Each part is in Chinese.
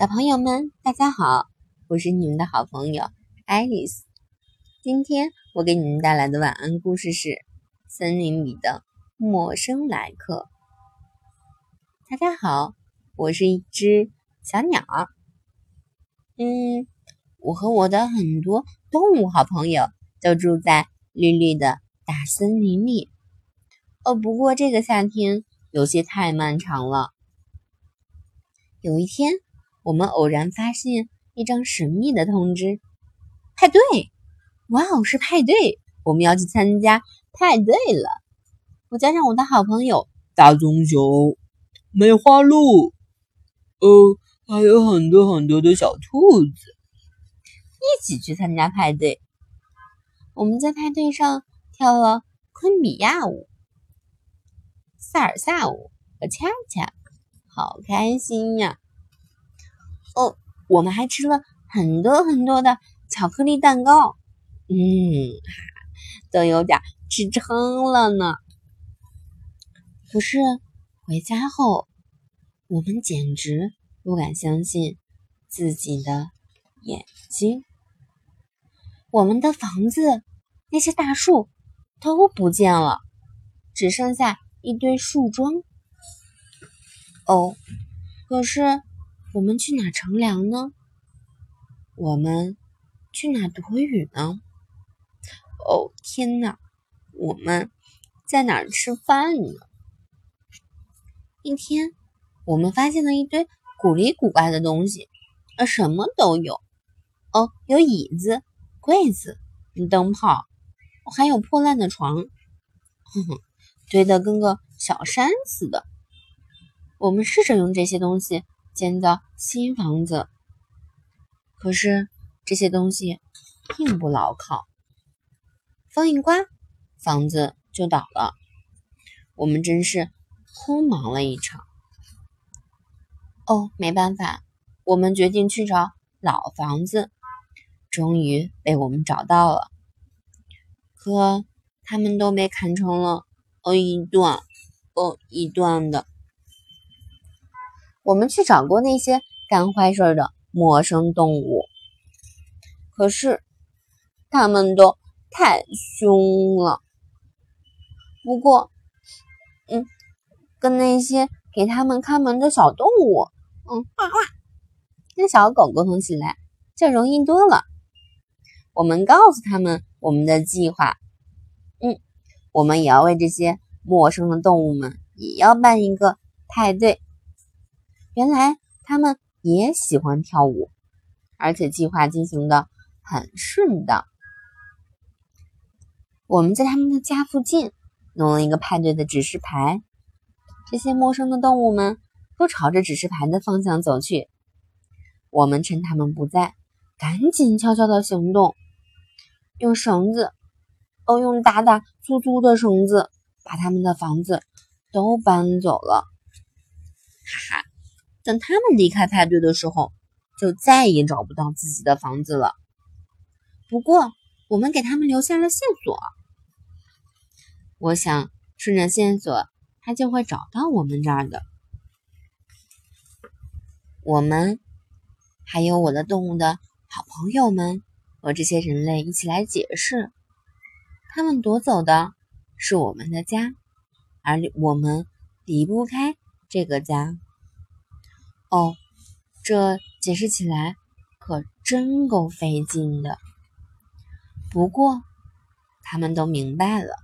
小朋友们，大家好，我是你们的好朋友爱丽丝。今天我给你们带来的晚安故事是《森林里的陌生来客》。大家好，我是一只小鸟。嗯，我和我的很多动物好朋友都住在绿绿的大森林里。哦，不过这个夏天有些太漫长了。有一天。我们偶然发现一张神秘的通知：派对！哇哦，是派对！我们要去参加派对了。我加上我的好朋友大棕熊、梅花鹿，呃，还有很多很多的小兔子，一起去参加派对。我们在派对上跳了昆比亚舞、萨尔萨舞和恰恰，好开心呀！哦，我们还吃了很多很多的巧克力蛋糕，嗯，都有点吃撑了呢。可是回家后，我们简直不敢相信自己的眼睛。我们的房子、那些大树都不见了，只剩下一堆树桩。哦，可是。我们去哪乘凉呢？我们去哪躲雨呢？哦，天哪！我们在哪儿吃饭呢？一天，我们发现了一堆古里古怪的东西，呃，什么都有。哦，有椅子、柜子、灯泡，还有破烂的床，哼哼，堆得跟个小山似的。我们试着用这些东西。建造新房子，可是这些东西并不牢靠。风一刮，房子就倒了。我们真是空忙了一场。哦，没办法，我们决定去找老房子。终于被我们找到了，可他们都被砍成了哦一段哦一段的。我们去找过那些干坏事的陌生动物，可是他们都太凶了。不过，嗯，跟那些给他们看门的小动物，嗯，跟小狗沟通起来就容易多了。我们告诉他们我们的计划，嗯，我们也要为这些陌生的动物们也要办一个派对。原来他们也喜欢跳舞，而且计划进行的很顺当。我们在他们的家附近弄了一个派对的指示牌，这些陌生的动物们都朝着指示牌的方向走去。我们趁他们不在，赶紧悄悄的行动，用绳子，哦，用大大粗粗的绳子，把他们的房子都搬走了。哈哈。等他们离开派对的时候，就再也找不到自己的房子了。不过，我们给他们留下了线索。我想，顺着线索，他就会找到我们这儿的。我们还有我的动物的好朋友们和这些人类一起来解释：他们夺走的是我们的家，而我们离不开这个家。哦，这解释起来可真够费劲的。不过，他们都明白了。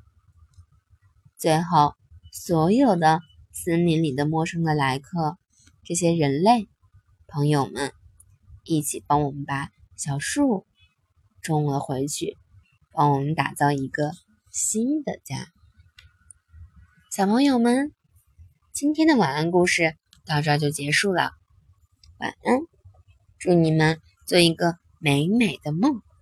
最后，所有的森林里的陌生的来客，这些人类朋友们，一起帮我们把小树种了回去，帮我们打造一个新的家。小朋友们，今天的晚安故事。到这就结束了，晚安，祝你们做一个美美的梦。